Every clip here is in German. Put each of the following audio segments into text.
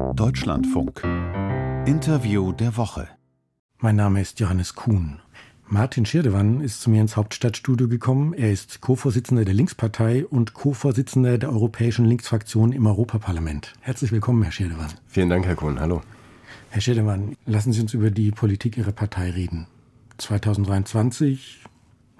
Deutschlandfunk. Interview der Woche. Mein Name ist Johannes Kuhn. Martin Schirdewan ist zu mir ins Hauptstadtstudio gekommen. Er ist Co-Vorsitzender der Linkspartei und Co-Vorsitzender der Europäischen Linksfraktion im Europaparlament. Herzlich willkommen, Herr Schirdewan. Vielen Dank, Herr Kuhn. Hallo. Herr Schirdewan, lassen Sie uns über die Politik Ihrer Partei reden. 2023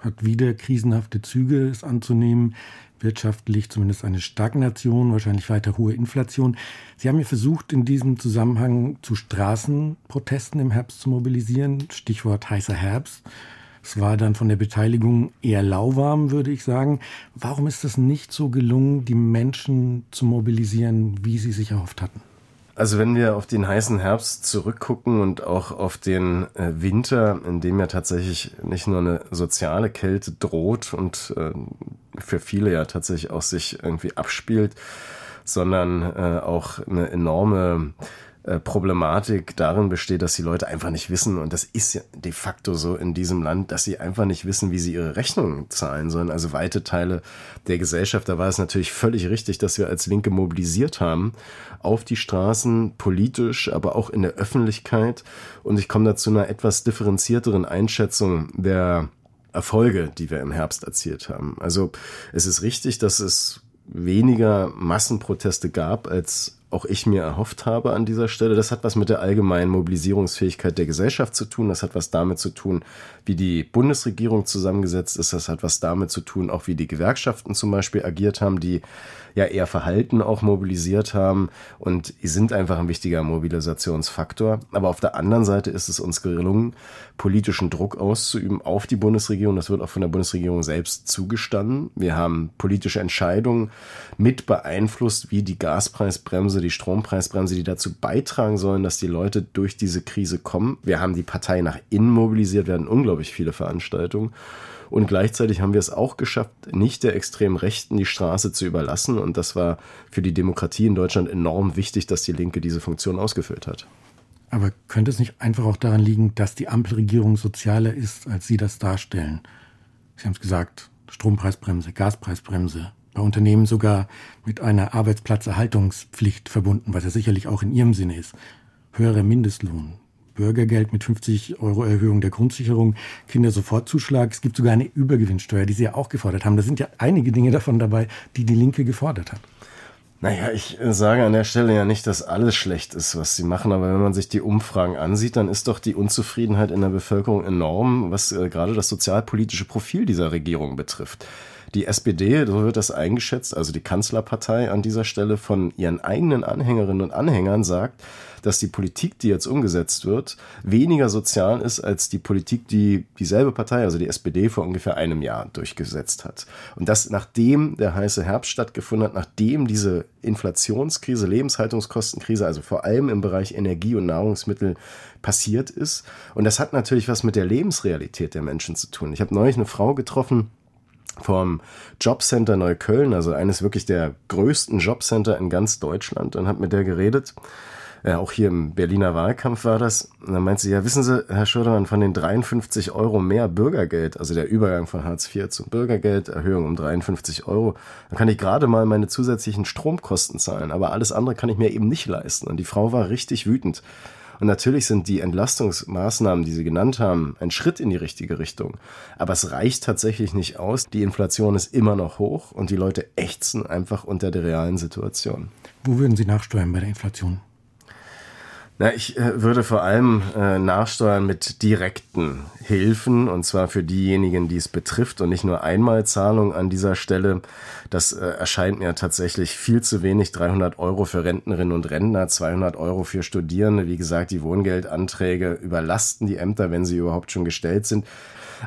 hat wieder krisenhafte Züge es anzunehmen wirtschaftlich zumindest eine Stagnation, wahrscheinlich weiter hohe Inflation. Sie haben ja versucht, in diesem Zusammenhang zu Straßenprotesten im Herbst zu mobilisieren. Stichwort heißer Herbst. Es war dann von der Beteiligung eher lauwarm, würde ich sagen. Warum ist es nicht so gelungen, die Menschen zu mobilisieren, wie sie sich erhofft hatten? Also wenn wir auf den heißen Herbst zurückgucken und auch auf den äh, Winter, in dem ja tatsächlich nicht nur eine soziale Kälte droht und äh, für viele ja tatsächlich auch sich irgendwie abspielt, sondern äh, auch eine enorme äh, Problematik darin besteht, dass die Leute einfach nicht wissen, und das ist ja de facto so in diesem Land, dass sie einfach nicht wissen, wie sie ihre Rechnungen zahlen sollen. Also weite Teile der Gesellschaft, da war es natürlich völlig richtig, dass wir als Linke mobilisiert haben auf die Straßen, politisch, aber auch in der Öffentlichkeit. Und ich komme dazu einer etwas differenzierteren Einschätzung der Erfolge, die wir im Herbst erzielt haben. Also es ist richtig, dass es weniger Massenproteste gab als auch ich mir erhofft habe an dieser Stelle. Das hat was mit der allgemeinen Mobilisierungsfähigkeit der Gesellschaft zu tun. Das hat was damit zu tun, wie die Bundesregierung zusammengesetzt ist. Das hat was damit zu tun, auch wie die Gewerkschaften zum Beispiel agiert haben, die ja eher Verhalten auch mobilisiert haben und sind einfach ein wichtiger Mobilisationsfaktor. Aber auf der anderen Seite ist es uns gelungen, politischen Druck auszuüben auf die Bundesregierung. Das wird auch von der Bundesregierung selbst zugestanden. Wir haben politische Entscheidungen mit beeinflusst, wie die Gaspreisbremse die Strompreisbremse, die dazu beitragen sollen, dass die Leute durch diese Krise kommen. Wir haben die Partei nach innen mobilisiert, werden unglaublich viele Veranstaltungen. Und gleichzeitig haben wir es auch geschafft, nicht der extremen Rechten die Straße zu überlassen. Und das war für die Demokratie in Deutschland enorm wichtig, dass die Linke diese Funktion ausgefüllt hat. Aber könnte es nicht einfach auch daran liegen, dass die Ampelregierung sozialer ist, als Sie das darstellen? Sie haben es gesagt, Strompreisbremse, Gaspreisbremse, bei Unternehmen sogar mit einer Arbeitsplatzerhaltungspflicht verbunden, was ja sicherlich auch in Ihrem Sinne ist. Höherer Mindestlohn, Bürgergeld mit 50 Euro Erhöhung der Grundsicherung, Kindersofortzuschlag. Es gibt sogar eine Übergewinnsteuer, die Sie ja auch gefordert haben. Da sind ja einige Dinge davon dabei, die die Linke gefordert hat. Naja, ich äh, sage an der Stelle ja nicht, dass alles schlecht ist, was sie machen, aber wenn man sich die Umfragen ansieht, dann ist doch die Unzufriedenheit in der Bevölkerung enorm, was äh, gerade das sozialpolitische Profil dieser Regierung betrifft. Die SPD, so wird das eingeschätzt, also die Kanzlerpartei an dieser Stelle von ihren eigenen Anhängerinnen und Anhängern sagt, dass die Politik, die jetzt umgesetzt wird, weniger sozial ist als die Politik, die dieselbe Partei, also die SPD, vor ungefähr einem Jahr durchgesetzt hat. Und das nachdem der heiße Herbst stattgefunden hat, nachdem diese Inflationskrise, Lebenshaltungskostenkrise, also vor allem im Bereich Energie und Nahrungsmittel passiert ist. Und das hat natürlich was mit der Lebensrealität der Menschen zu tun. Ich habe neulich eine Frau getroffen, vom Jobcenter Neukölln, also eines wirklich der größten Jobcenter in ganz Deutschland, und habe mit der geredet. Ja, auch hier im Berliner Wahlkampf war das. Und dann meint sie, ja, wissen Sie, Herr Schödermann, von den 53 Euro mehr Bürgergeld, also der Übergang von Hartz IV zum Bürgergeld, Erhöhung um 53 Euro, dann kann ich gerade mal meine zusätzlichen Stromkosten zahlen, aber alles andere kann ich mir eben nicht leisten. Und die Frau war richtig wütend. Und natürlich sind die Entlastungsmaßnahmen, die Sie genannt haben, ein Schritt in die richtige Richtung. Aber es reicht tatsächlich nicht aus. Die Inflation ist immer noch hoch und die Leute ächzen einfach unter der realen Situation. Wo würden Sie nachsteuern bei der Inflation? Na, ich äh, würde vor allem äh, nachsteuern mit direkten Hilfen und zwar für diejenigen, die es betrifft und nicht nur Einmalzahlung an dieser Stelle. Das äh, erscheint mir tatsächlich viel zu wenig. 300 Euro für Rentnerinnen und Rentner, 200 Euro für Studierende. Wie gesagt, die Wohngeldanträge überlasten die Ämter, wenn sie überhaupt schon gestellt sind.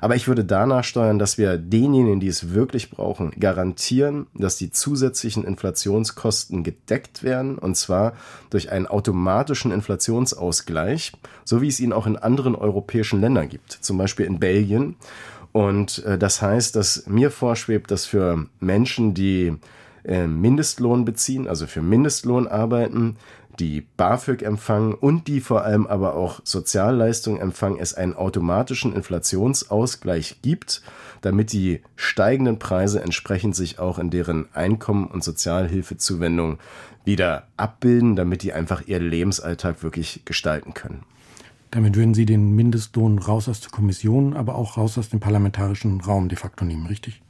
Aber ich würde danach steuern, dass wir denjenigen, die es wirklich brauchen, garantieren, dass die zusätzlichen Inflationskosten gedeckt werden und zwar durch einen automatischen Inflationsausgleich, so wie es ihn auch in anderen europäischen Ländern gibt, zum Beispiel in Belgien. Und äh, das heißt, dass mir vorschwebt, dass für Menschen, die äh, Mindestlohn beziehen, also für Mindestlohn arbeiten, die BAföG empfangen und die vor allem aber auch Sozialleistungen empfangen, es einen automatischen Inflationsausgleich gibt, damit die steigenden Preise entsprechend sich auch in deren Einkommen und Sozialhilfezuwendung wieder abbilden, damit die einfach ihren Lebensalltag wirklich gestalten können. Damit würden Sie den Mindestlohn raus aus der Kommission, aber auch raus aus dem parlamentarischen Raum de facto nehmen, richtig?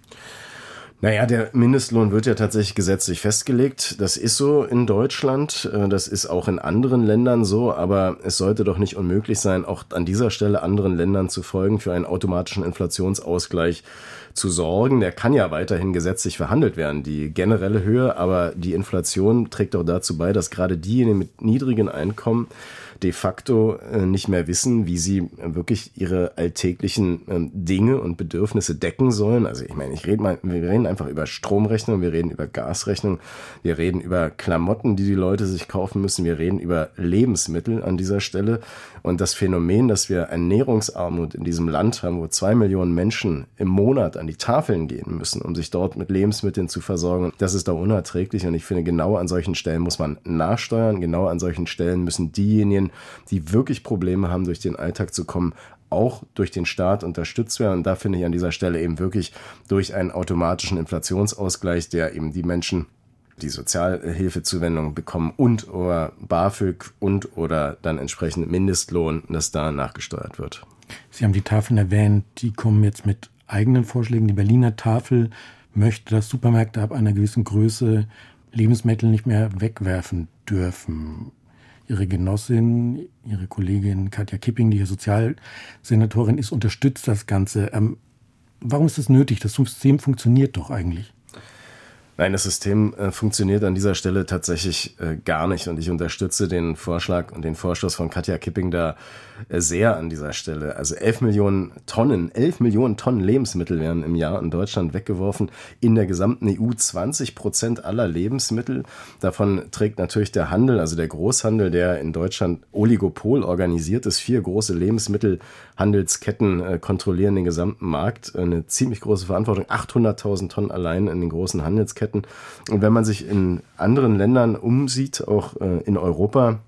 Naja, der Mindestlohn wird ja tatsächlich gesetzlich festgelegt. Das ist so in Deutschland, äh, das ist auch in anderen Ländern so, aber es sollte doch nicht unmöglich sein, auch an dieser Stelle anderen Ländern zu folgen, für einen automatischen Inflationsausgleich zu sorgen. Der kann ja weiterhin gesetzlich verhandelt werden, die generelle Höhe, aber die Inflation trägt auch dazu bei, dass gerade diejenigen mit niedrigen Einkommen de facto äh, nicht mehr wissen, wie sie wirklich ihre alltäglichen ähm, Dinge und Bedürfnisse decken sollen. Also ich meine, ich rede mal, wir reden einfach über Stromrechnung, wir reden über Gasrechnung, wir reden über Klamotten, die die Leute sich kaufen müssen, wir reden über Lebensmittel an dieser Stelle. Und das Phänomen, dass wir Ernährungsarmut in diesem Land haben, wo zwei Millionen Menschen im Monat an die Tafeln gehen müssen, um sich dort mit Lebensmitteln zu versorgen, das ist da unerträglich. Und ich finde, genau an solchen Stellen muss man nachsteuern. Genau an solchen Stellen müssen diejenigen, die wirklich Probleme haben, durch den Alltag zu kommen, auch durch den Staat unterstützt werden. Und da finde ich an dieser Stelle eben wirklich durch einen automatischen Inflationsausgleich, der eben die Menschen die Sozialhilfezuwendung bekommen und oder BAföG und oder dann entsprechend Mindestlohn, dass da nachgesteuert wird. Sie haben die Tafeln erwähnt, die kommen jetzt mit eigenen Vorschlägen. Die Berliner Tafel möchte, dass Supermärkte ab einer gewissen Größe Lebensmittel nicht mehr wegwerfen dürfen. Ihre Genossin, Ihre Kollegin Katja Kipping, die hier Sozialsenatorin ist, unterstützt das Ganze. Ähm, warum ist das nötig? Das System funktioniert doch eigentlich. Nein, das System äh, funktioniert an dieser Stelle tatsächlich äh, gar nicht und ich unterstütze den Vorschlag und den Vorstoß von Katja Kipping da äh, sehr an dieser Stelle. Also 11 Millionen Tonnen, 11 Millionen Tonnen Lebensmittel werden im Jahr in Deutschland weggeworfen. In der gesamten EU 20 Prozent aller Lebensmittel. Davon trägt natürlich der Handel, also der Großhandel, der in Deutschland Oligopol organisiert ist. Vier große Lebensmittelhandelsketten äh, kontrollieren den gesamten Markt. Eine ziemlich große Verantwortung. 800.000 Tonnen allein in den großen Handelsketten. Lieferketten. Und wenn man sich in anderen Ländern umsieht, auch äh, in Europa,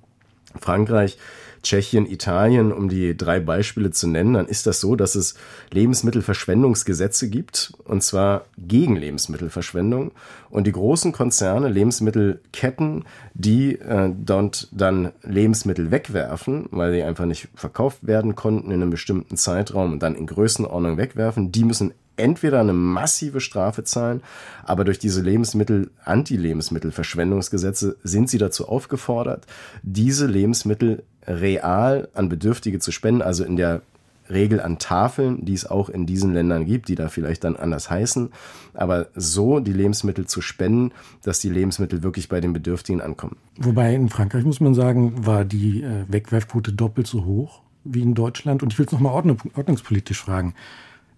Frankreich, Tschechien, Italien, um die drei Beispiele zu nennen, dann ist das so, dass es Lebensmittelverschwendungsgesetze gibt, und zwar gegen Lebensmittelverschwendung. Und die großen Konzerne, Lebensmittelketten, die äh, dort dann Lebensmittel wegwerfen, weil sie einfach nicht verkauft werden konnten in einem bestimmten Zeitraum und dann in Größenordnung wegwerfen, die müssen entweder eine massive Strafe zahlen, aber durch diese Lebensmittel, Anti-Lebensmittelverschwendungsgesetze sind sie dazu aufgefordert, diese Lebensmittel real an Bedürftige zu spenden, also in der Regel an Tafeln, die es auch in diesen Ländern gibt, die da vielleicht dann anders heißen, aber so die Lebensmittel zu spenden, dass die Lebensmittel wirklich bei den Bedürftigen ankommen. Wobei in Frankreich muss man sagen, war die äh, Wegwerfquote doppelt so hoch wie in Deutschland. Und ich will es nochmal ordnung, ordnungspolitisch fragen.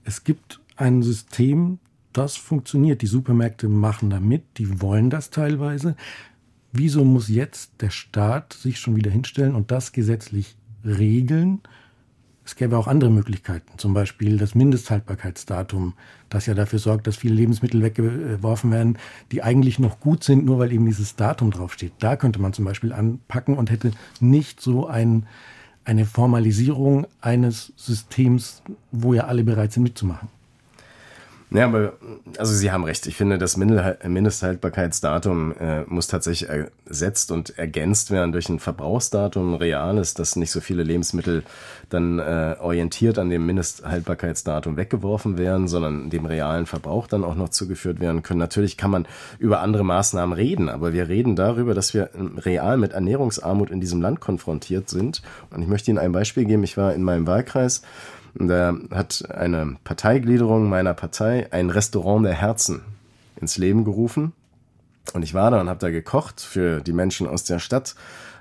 Es gibt ein System, das funktioniert. Die Supermärkte machen da mit, die wollen das teilweise. Wieso muss jetzt der Staat sich schon wieder hinstellen und das gesetzlich regeln? Es gäbe auch andere Möglichkeiten, zum Beispiel das Mindesthaltbarkeitsdatum, das ja dafür sorgt, dass viele Lebensmittel weggeworfen werden, die eigentlich noch gut sind, nur weil eben dieses Datum draufsteht. Da könnte man zum Beispiel anpacken und hätte nicht so ein, eine Formalisierung eines Systems, wo ja alle bereit sind mitzumachen. Ja, aber also Sie haben recht. Ich finde, das Mindesthaltbarkeitsdatum äh, muss tatsächlich ersetzt und ergänzt werden durch ein Verbrauchsdatum, ein reales, dass nicht so viele Lebensmittel dann äh, orientiert an dem Mindesthaltbarkeitsdatum weggeworfen werden, sondern dem realen Verbrauch dann auch noch zugeführt werden können. Natürlich kann man über andere Maßnahmen reden, aber wir reden darüber, dass wir real mit Ernährungsarmut in diesem Land konfrontiert sind. Und ich möchte Ihnen ein Beispiel geben. Ich war in meinem Wahlkreis da hat eine Parteigliederung meiner Partei ein Restaurant der Herzen ins Leben gerufen. Und ich war da und habe da gekocht für die Menschen aus der Stadt,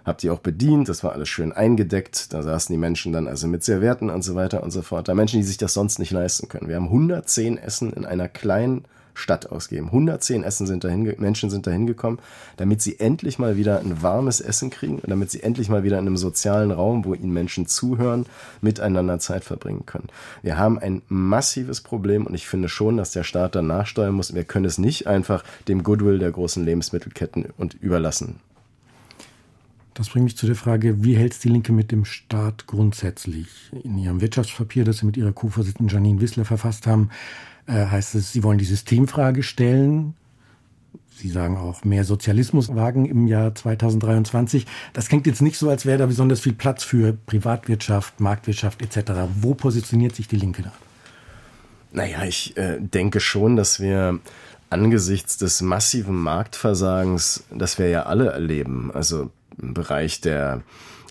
habe die auch bedient, das war alles schön eingedeckt, da saßen die Menschen dann also mit Servietten und so weiter und so fort. Da Menschen, die sich das sonst nicht leisten können. Wir haben 110 Essen in einer kleinen Stadt ausgeben. 110 Essen sind dahin, Menschen sind dahin gekommen, damit sie endlich mal wieder ein warmes Essen kriegen und damit sie endlich mal wieder in einem sozialen Raum, wo ihnen Menschen zuhören, miteinander Zeit verbringen können. Wir haben ein massives Problem und ich finde schon, dass der Staat da nachsteuern muss. Wir können es nicht einfach dem Goodwill der großen Lebensmittelketten und überlassen. Das bringt mich zu der Frage, wie hält es die Linke mit dem Staat grundsätzlich? In ihrem Wirtschaftspapier, das Sie mit Ihrer Co-Vorsitzenden Janine Wissler verfasst haben, heißt es, Sie wollen die Systemfrage stellen. Sie sagen auch mehr Sozialismus wagen im Jahr 2023. Das klingt jetzt nicht so, als wäre da besonders viel Platz für Privatwirtschaft, Marktwirtschaft etc. Wo positioniert sich die Linke da? Naja, ich äh, denke schon, dass wir angesichts des massiven Marktversagens, das wir ja alle erleben, also im Bereich der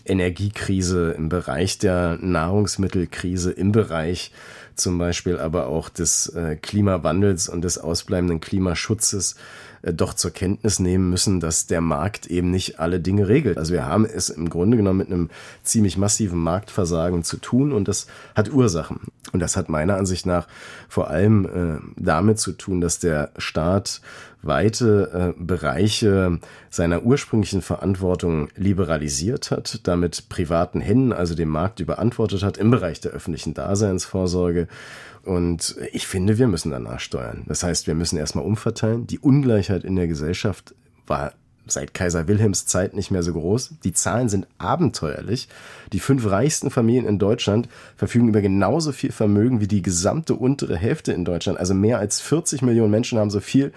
Energiekrise, im Bereich der Nahrungsmittelkrise, im Bereich zum Beispiel aber auch des äh, Klimawandels und des ausbleibenden Klimaschutzes doch zur Kenntnis nehmen müssen, dass der Markt eben nicht alle Dinge regelt. Also wir haben es im Grunde genommen mit einem ziemlich massiven Marktversagen zu tun und das hat Ursachen. Und das hat meiner Ansicht nach vor allem äh, damit zu tun, dass der Staat weite äh, Bereiche seiner ursprünglichen Verantwortung liberalisiert hat, damit privaten Händen, also dem Markt überantwortet hat im Bereich der öffentlichen Daseinsvorsorge und ich finde, wir müssen danach steuern. Das heißt, wir müssen erstmal umverteilen. Die Ungleichheit in der Gesellschaft war seit Kaiser Wilhelms Zeit nicht mehr so groß. Die Zahlen sind abenteuerlich. Die fünf reichsten Familien in Deutschland verfügen über genauso viel Vermögen wie die gesamte untere Hälfte in Deutschland. Also mehr als 40 Millionen Menschen haben so viel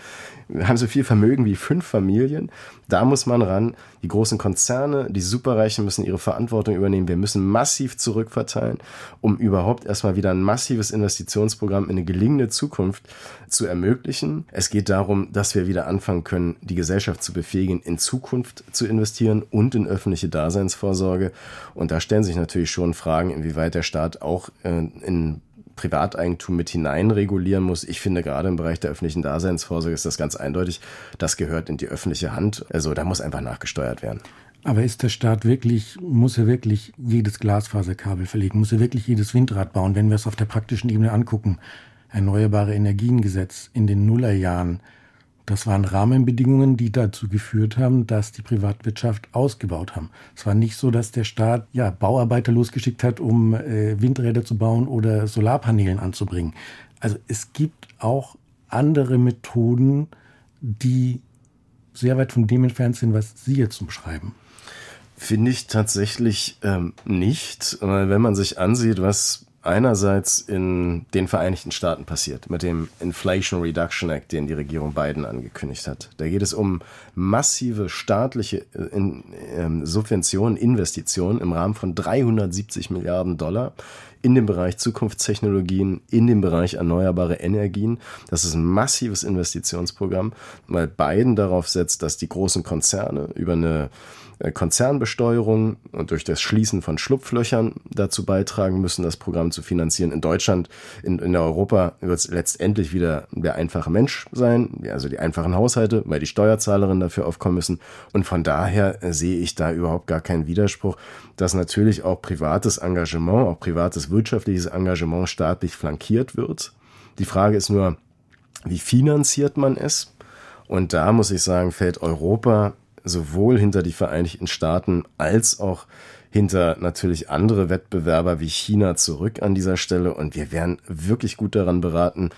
haben so viel Vermögen wie fünf Familien. Da muss man ran. Die großen Konzerne, die Superreichen müssen ihre Verantwortung übernehmen. Wir müssen massiv zurückverteilen, um überhaupt erstmal wieder ein massives Investitionsprogramm in eine gelingende Zukunft zu ermöglichen. Es geht darum, dass wir wieder anfangen können, die Gesellschaft zu befähigen, in Zukunft zu investieren und in öffentliche Daseinsvorsorge. Und da stellen sich natürlich schon Fragen, inwieweit der Staat auch äh, in Privateigentum mit hineinregulieren muss. Ich finde, gerade im Bereich der öffentlichen Daseinsvorsorge ist das ganz eindeutig. Das gehört in die öffentliche Hand. Also da muss einfach nachgesteuert werden. Aber ist der Staat wirklich, muss er wirklich jedes Glasfaserkabel verlegen? Muss er wirklich jedes Windrad bauen? Wenn wir es auf der praktischen Ebene angucken, Erneuerbare Energiengesetz in den Nullerjahren, das waren Rahmenbedingungen, die dazu geführt haben, dass die Privatwirtschaft ausgebaut haben. Es war nicht so, dass der Staat ja, Bauarbeiter losgeschickt hat, um äh, Windräder zu bauen oder Solarpanelen anzubringen. Also es gibt auch andere Methoden, die sehr weit von dem entfernt sind, was Sie jetzt umschreiben. Finde ich tatsächlich ähm, nicht, weil wenn man sich ansieht, was einerseits in den Vereinigten Staaten passiert mit dem Inflation Reduction Act, den die Regierung Biden angekündigt hat. Da geht es um massive staatliche äh, ähm, Subventionen, Investitionen im Rahmen von 370 Milliarden Dollar in dem Bereich Zukunftstechnologien, in dem Bereich erneuerbare Energien. Das ist ein massives Investitionsprogramm, weil Biden darauf setzt, dass die großen Konzerne über eine äh, Konzernbesteuerung und durch das Schließen von Schlupflöchern dazu beitragen müssen, das Programm zu finanzieren. In Deutschland, in, in Europa wird es letztendlich wieder der einfache Mensch sein, also die einfachen Haushalte, weil die Steuerzahlerinnen dafür aufkommen müssen. Und von daher äh, sehe ich da überhaupt gar keinen Widerspruch, dass natürlich auch privates Engagement, auch privates wirtschaftliches Engagement staatlich flankiert wird. Die Frage ist nur, wie finanziert man es? Und da muss ich sagen, fällt Europa sowohl hinter die Vereinigten Staaten als auch hinter natürlich andere Wettbewerber wie China zurück an dieser Stelle. Und wir wären wirklich gut daran beraten,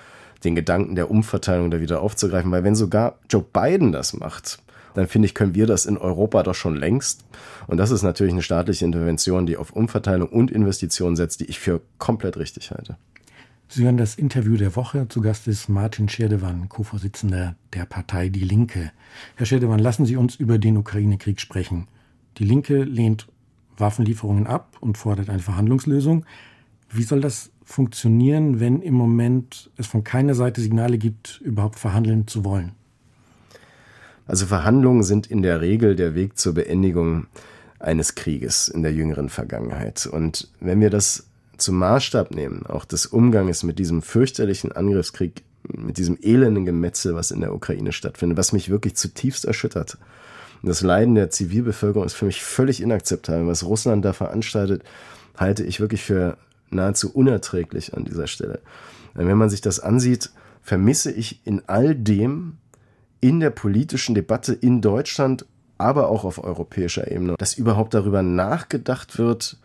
den Gedanken der Umverteilung da wieder aufzugreifen, weil wenn sogar Joe Biden das macht, dann finde ich, können wir das in Europa doch schon längst. Und das ist natürlich eine staatliche Intervention, die auf Umverteilung und Investitionen setzt, die ich für komplett richtig halte. Sie hören das Interview der Woche. Zu Gast ist Martin Scherdewan, Co-Vorsitzender der Partei Die Linke. Herr Scherdewan, lassen Sie uns über den Ukraine-Krieg sprechen. Die Linke lehnt Waffenlieferungen ab und fordert eine Verhandlungslösung. Wie soll das funktionieren, wenn im Moment es von keiner Seite Signale gibt, überhaupt verhandeln zu wollen? Also Verhandlungen sind in der Regel der Weg zur Beendigung eines Krieges in der jüngeren Vergangenheit. Und wenn wir das zum Maßstab nehmen, auch des Umganges mit diesem fürchterlichen Angriffskrieg, mit diesem elenden Gemetzel, was in der Ukraine stattfindet, was mich wirklich zutiefst erschüttert. Das Leiden der Zivilbevölkerung ist für mich völlig inakzeptabel. Was Russland da veranstaltet, halte ich wirklich für nahezu unerträglich an dieser Stelle. Wenn man sich das ansieht, vermisse ich in all dem in der politischen Debatte in Deutschland, aber auch auf europäischer Ebene, dass überhaupt darüber nachgedacht wird,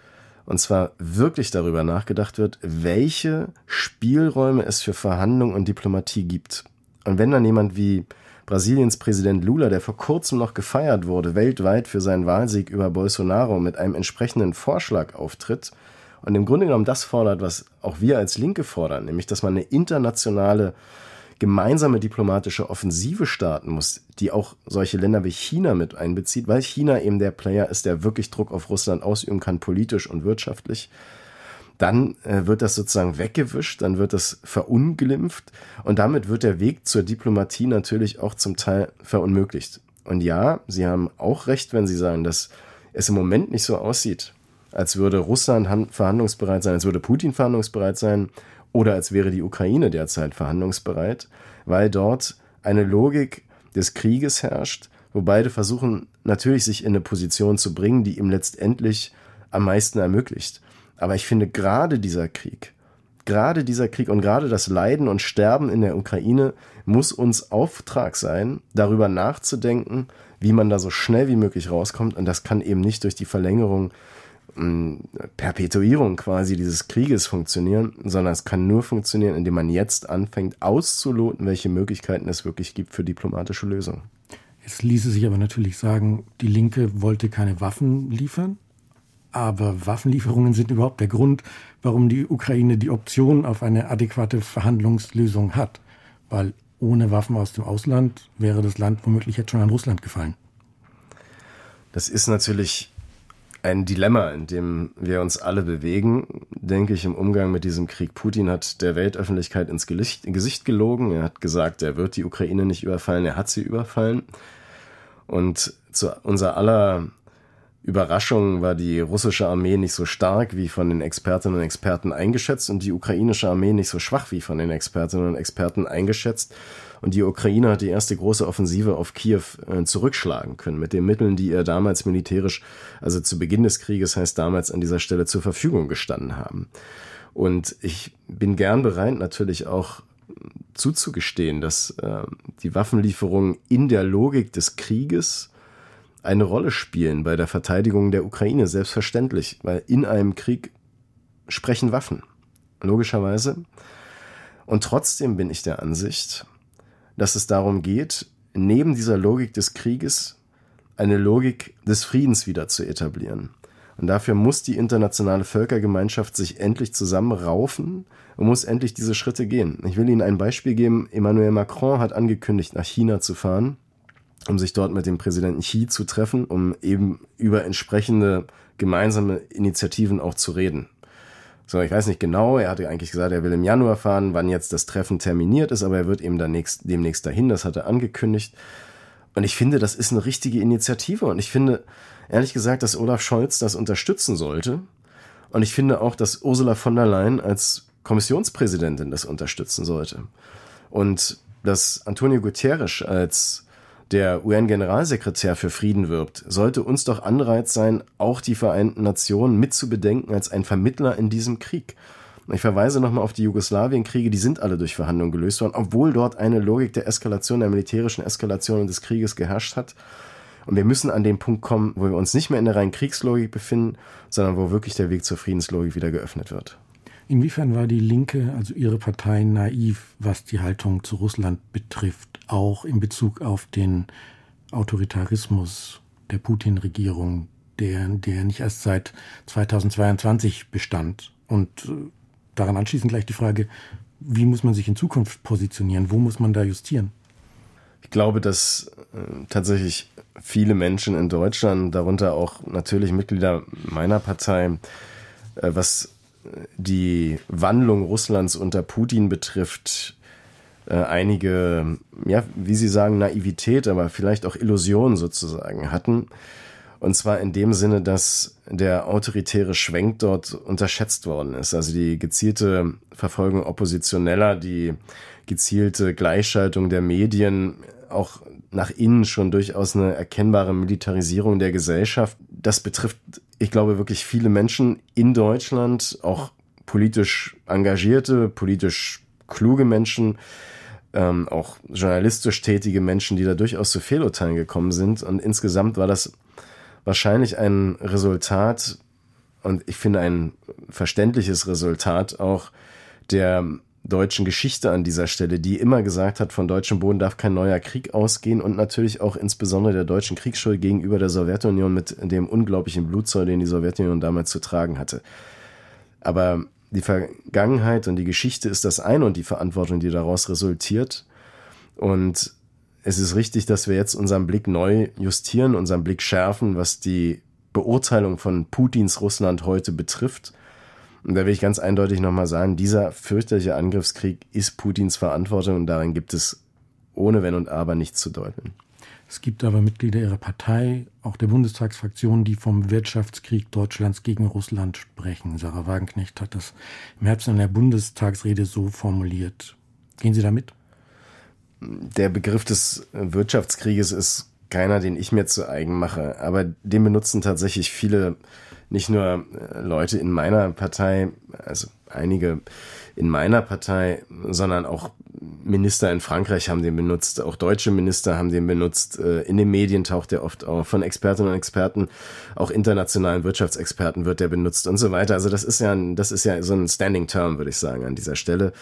und zwar wirklich darüber nachgedacht wird, welche Spielräume es für Verhandlungen und Diplomatie gibt. Und wenn dann jemand wie Brasiliens Präsident Lula, der vor kurzem noch gefeiert wurde, weltweit für seinen Wahlsieg über Bolsonaro mit einem entsprechenden Vorschlag auftritt und im Grunde genommen das fordert, was auch wir als Linke fordern, nämlich dass man eine internationale gemeinsame diplomatische Offensive starten muss, die auch solche Länder wie China mit einbezieht, weil China eben der Player ist, der wirklich Druck auf Russland ausüben kann, politisch und wirtschaftlich, dann äh, wird das sozusagen weggewischt, dann wird das verunglimpft und damit wird der Weg zur Diplomatie natürlich auch zum Teil verunmöglicht. Und ja, Sie haben auch recht, wenn Sie sagen, dass es im Moment nicht so aussieht, als würde Russland verhandlungsbereit sein, als würde Putin verhandlungsbereit sein oder als wäre die Ukraine derzeit verhandlungsbereit, weil dort eine Logik des Krieges herrscht, wo beide versuchen natürlich sich in eine Position zu bringen, die ihm letztendlich am meisten ermöglicht. Aber ich finde gerade dieser Krieg, gerade dieser Krieg und gerade das Leiden und Sterben in der Ukraine muss uns Auftrag sein, darüber nachzudenken, wie man da so schnell wie möglich rauskommt. Und das kann eben nicht durch die Verlängerung Perpetuierung quasi dieses Krieges funktionieren, sondern es kann nur funktionieren, indem man jetzt anfängt auszuloten, welche Möglichkeiten es wirklich gibt für diplomatische Lösungen. Es ließe sich aber natürlich sagen, die Linke wollte keine Waffen liefern, aber Waffenlieferungen sind überhaupt der Grund, warum die Ukraine die Option auf eine adäquate Verhandlungslösung hat, weil ohne Waffen aus dem Ausland wäre das Land womöglich jetzt schon an Russland gefallen. Das ist natürlich ein Dilemma, in dem wir uns alle bewegen, denke ich, im Umgang mit diesem Krieg. Putin hat der Weltöffentlichkeit ins Gesicht gelogen. Er hat gesagt, er wird die Ukraine nicht überfallen. Er hat sie überfallen. Und zu unser aller Überraschung war die russische Armee nicht so stark wie von den Expertinnen und Experten eingeschätzt und die ukrainische Armee nicht so schwach wie von den Expertinnen und Experten eingeschätzt. Und die Ukraine hat die erste große Offensive auf Kiew äh, zurückschlagen können mit den Mitteln, die ihr damals militärisch, also zu Beginn des Krieges heißt damals an dieser Stelle zur Verfügung gestanden haben. Und ich bin gern bereit, natürlich auch zuzugestehen, dass äh, die Waffenlieferungen in der Logik des Krieges eine Rolle spielen bei der Verteidigung der Ukraine, selbstverständlich, weil in einem Krieg sprechen Waffen, logischerweise. Und trotzdem bin ich der Ansicht, dass es darum geht, neben dieser Logik des Krieges eine Logik des Friedens wieder zu etablieren. Und dafür muss die internationale Völkergemeinschaft sich endlich zusammenraufen und muss endlich diese Schritte gehen. Ich will Ihnen ein Beispiel geben. Emmanuel Macron hat angekündigt, nach China zu fahren, um sich dort mit dem Präsidenten Xi zu treffen, um eben über entsprechende gemeinsame Initiativen auch zu reden. So, ich weiß nicht genau, er hatte eigentlich gesagt, er will im Januar fahren, wann jetzt das Treffen terminiert ist, aber er wird eben demnächst, demnächst dahin, das hat er angekündigt. Und ich finde, das ist eine richtige Initiative und ich finde, ehrlich gesagt, dass Olaf Scholz das unterstützen sollte. Und ich finde auch, dass Ursula von der Leyen als Kommissionspräsidentin das unterstützen sollte. Und dass Antonio Guterres als der UN-Generalsekretär für Frieden wirbt, sollte uns doch Anreiz sein, auch die Vereinten Nationen mitzubedenken als ein Vermittler in diesem Krieg. Ich verweise nochmal auf die Jugoslawienkriege, die sind alle durch Verhandlungen gelöst worden, obwohl dort eine Logik der Eskalation, der militärischen Eskalation und des Krieges geherrscht hat. Und wir müssen an den Punkt kommen, wo wir uns nicht mehr in der reinen Kriegslogik befinden, sondern wo wirklich der Weg zur Friedenslogik wieder geöffnet wird. Inwiefern war die Linke, also Ihre Partei, naiv, was die Haltung zu Russland betrifft, auch in Bezug auf den Autoritarismus der Putin-Regierung, der, der nicht erst seit 2022 bestand? Und äh, daran anschließend gleich die Frage, wie muss man sich in Zukunft positionieren? Wo muss man da justieren? Ich glaube, dass äh, tatsächlich viele Menschen in Deutschland, darunter auch natürlich Mitglieder meiner Partei, äh, was die Wandlung Russlands unter Putin betrifft, äh, einige, ja, wie Sie sagen, Naivität, aber vielleicht auch Illusionen sozusagen hatten. Und zwar in dem Sinne, dass der autoritäre Schwenk dort unterschätzt worden ist. Also die gezielte Verfolgung Oppositioneller, die gezielte Gleichschaltung der Medien, auch nach innen schon durchaus eine erkennbare Militarisierung der Gesellschaft. Das betrifft ich glaube, wirklich viele Menschen in Deutschland, auch politisch engagierte, politisch kluge Menschen, ähm, auch journalistisch tätige Menschen, die da durchaus zu Fehlurteilen gekommen sind. Und insgesamt war das wahrscheinlich ein Resultat und ich finde ein verständliches Resultat auch der deutschen Geschichte an dieser Stelle, die immer gesagt hat, von deutschem Boden darf kein neuer Krieg ausgehen und natürlich auch insbesondere der deutschen Kriegsschuld gegenüber der Sowjetunion mit dem unglaublichen Blutzoll, den die Sowjetunion damals zu tragen hatte. Aber die Vergangenheit und die Geschichte ist das eine und die Verantwortung, die daraus resultiert. Und es ist richtig, dass wir jetzt unseren Blick neu justieren, unseren Blick schärfen, was die Beurteilung von Putins Russland heute betrifft. Und da will ich ganz eindeutig nochmal sagen, dieser fürchterliche Angriffskrieg ist Putins Verantwortung und darin gibt es ohne Wenn und Aber nichts zu deuten. Es gibt aber Mitglieder ihrer Partei, auch der Bundestagsfraktion, die vom Wirtschaftskrieg Deutschlands gegen Russland sprechen. Sarah Wagenknecht hat das im Herbst in der Bundestagsrede so formuliert. Gehen Sie damit? Der Begriff des Wirtschaftskrieges ist keiner, den ich mir zu eigen mache, aber den benutzen tatsächlich viele, nicht nur äh, Leute in meiner Partei, also einige in meiner Partei, sondern auch Minister in Frankreich haben den benutzt, auch deutsche Minister haben den benutzt. Äh, in den Medien taucht er oft auf, von Expertinnen und Experten, auch internationalen Wirtschaftsexperten wird der benutzt und so weiter. Also das ist ja, ein, das ist ja so ein Standing Term, würde ich sagen, an dieser Stelle.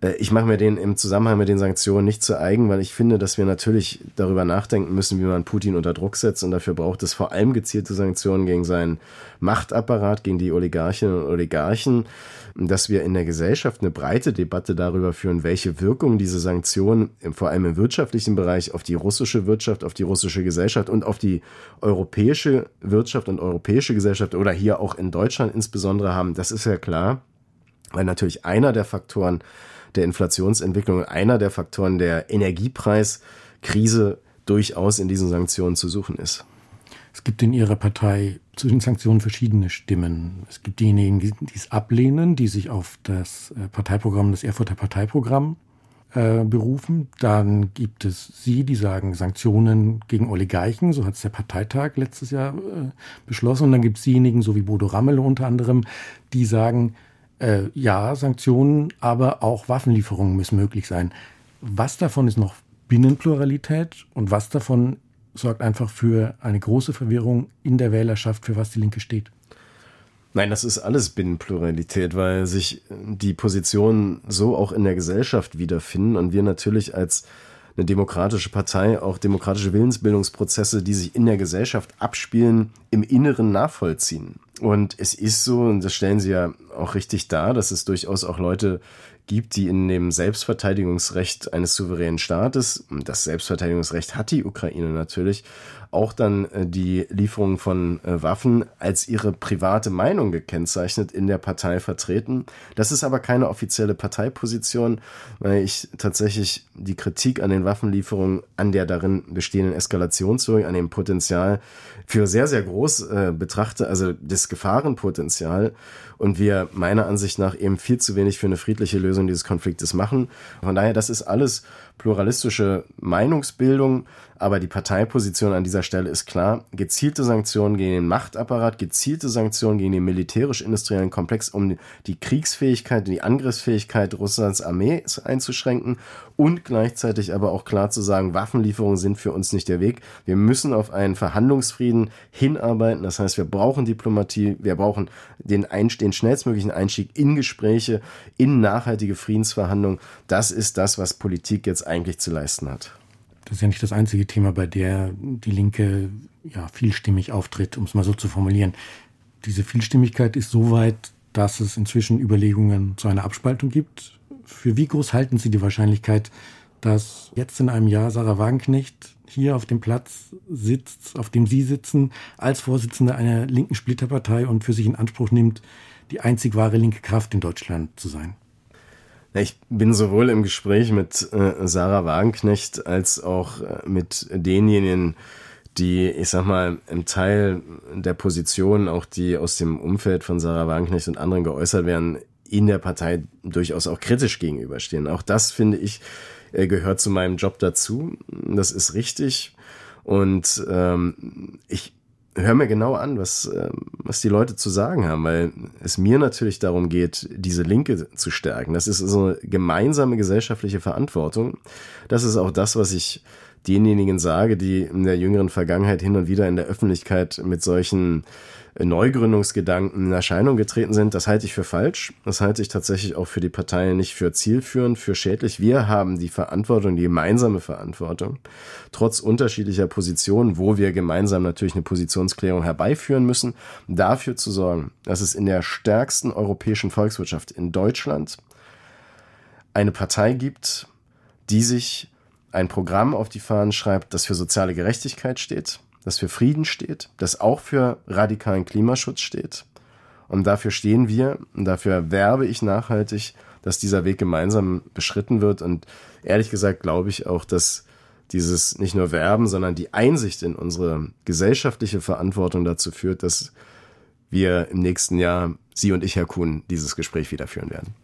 Äh, ich mache mir den im Zusammenhang mit den Sanktionen nicht zu eigen, weil ich finde, dass wir natürlich darüber nachdenken müssen, wie man Putin unter Druck setzt und dafür braucht es vor allem gezielte Sanktionen gegen seinen Machtapparat, gegen die Oligarchinnen und Oligarchen, dass wir in der Gesellschaft eine breite Debatte darüber führen, welche Wirkung diese Sanktionen vor allem im wirtschaftlichen Bereich auf die russische Wirtschaft, auf die russische Gesellschaft und auf die europäische Wirtschaft und europäische Gesellschaft oder hier auch in Deutschland insbesondere haben. Das ist ja klar, weil natürlich einer der Faktoren der Inflationsentwicklung, einer der Faktoren der Energiepreiskrise durchaus in diesen Sanktionen zu suchen ist. Es gibt in Ihrer Partei zu den Sanktionen verschiedene Stimmen. Es gibt diejenigen, die es ablehnen, die sich auf das äh, Parteiprogramm, das Erfurter Parteiprogramm äh, berufen. Dann gibt es Sie, die sagen Sanktionen gegen Oligarchen, so hat es der Parteitag letztes Jahr äh, beschlossen. Und dann gibt es diejenigen, so wie Bodo Rammel unter anderem, die sagen, äh, ja, Sanktionen, aber auch Waffenlieferungen müssen möglich sein. Was davon ist noch Binnenpluralität und was davon sorgt einfach für eine große Verwirrung in der Wählerschaft, für was die Linke steht? Nein, das ist alles Binnenpluralität, weil sich die Positionen so auch in der Gesellschaft wiederfinden und wir natürlich als eine demokratische Partei auch demokratische Willensbildungsprozesse, die sich in der Gesellschaft abspielen, im Inneren nachvollziehen. Und es ist so, und das stellen Sie ja auch richtig dar, dass es durchaus auch Leute gibt, die in dem Selbstverteidigungsrecht eines souveränen Staates, das Selbstverteidigungsrecht hat die Ukraine natürlich, auch dann äh, die Lieferung von äh, Waffen als ihre private Meinung gekennzeichnet in der Partei vertreten. Das ist aber keine offizielle Parteiposition, weil ich tatsächlich die Kritik an den Waffenlieferungen, an der darin bestehenden Eskalationstheorie, an dem Potenzial für sehr, sehr groß äh, betrachte, also das Gefahrenpotenzial und wir meiner Ansicht nach eben viel zu wenig für eine friedliche Lösung dieses Konfliktes machen. Von daher, das ist alles pluralistische Meinungsbildung, aber die Parteiposition an dieser Stelle ist klar. Gezielte Sanktionen gegen den Machtapparat, gezielte Sanktionen gegen den militärisch-industriellen Komplex, um die Kriegsfähigkeit, die Angriffsfähigkeit Russlands Armee einzuschränken und gleichzeitig aber auch klar zu sagen, Waffenlieferungen sind für uns nicht der Weg. Wir müssen auf einen Verhandlungsfrieden hinarbeiten. Das heißt, wir brauchen Diplomatie, wir brauchen den, den schnellstmöglichen Einstieg in Gespräche, in nachhaltige Friedensverhandlungen. Das ist das, was Politik jetzt eigentlich zu leisten hat. Das ist ja nicht das einzige Thema, bei der die Linke ja vielstimmig auftritt, um es mal so zu formulieren. Diese Vielstimmigkeit ist so weit, dass es inzwischen Überlegungen zu einer Abspaltung gibt. Für wie groß halten Sie die Wahrscheinlichkeit, dass jetzt in einem Jahr Sarah Wagenknecht hier auf dem Platz sitzt, auf dem Sie sitzen, als Vorsitzende einer linken Splitterpartei und für sich in Anspruch nimmt, die einzig wahre linke Kraft in Deutschland zu sein? Ich bin sowohl im Gespräch mit äh, Sarah Wagenknecht als auch äh, mit denjenigen, die, ich sag mal, im Teil der Positionen, auch die aus dem Umfeld von Sarah Wagenknecht und anderen geäußert werden, in der Partei durchaus auch kritisch gegenüberstehen. Auch das, finde ich, äh, gehört zu meinem Job dazu. Das ist richtig. Und ähm, ich hör mir genau an, was, ähm, was die Leute zu sagen haben, weil es mir natürlich darum geht, diese Linke zu stärken. Das ist so eine gemeinsame gesellschaftliche Verantwortung. Das ist auch das, was ich denjenigen sage, die in der jüngeren Vergangenheit hin und wieder in der Öffentlichkeit mit solchen Neugründungsgedanken in Erscheinung getreten sind, das halte ich für falsch. Das halte ich tatsächlich auch für die Parteien nicht für zielführend, für schädlich. Wir haben die Verantwortung, die gemeinsame Verantwortung, trotz unterschiedlicher Positionen, wo wir gemeinsam natürlich eine Positionsklärung herbeiführen müssen, dafür zu sorgen, dass es in der stärksten europäischen Volkswirtschaft in Deutschland eine Partei gibt, die sich ein Programm auf die Fahnen schreibt, das für soziale Gerechtigkeit steht, das für Frieden steht, das auch für radikalen Klimaschutz steht. Und dafür stehen wir und dafür werbe ich nachhaltig, dass dieser Weg gemeinsam beschritten wird. Und ehrlich gesagt glaube ich auch, dass dieses nicht nur Werben, sondern die Einsicht in unsere gesellschaftliche Verantwortung dazu führt, dass wir im nächsten Jahr, Sie und ich, Herr Kuhn, dieses Gespräch wieder führen werden.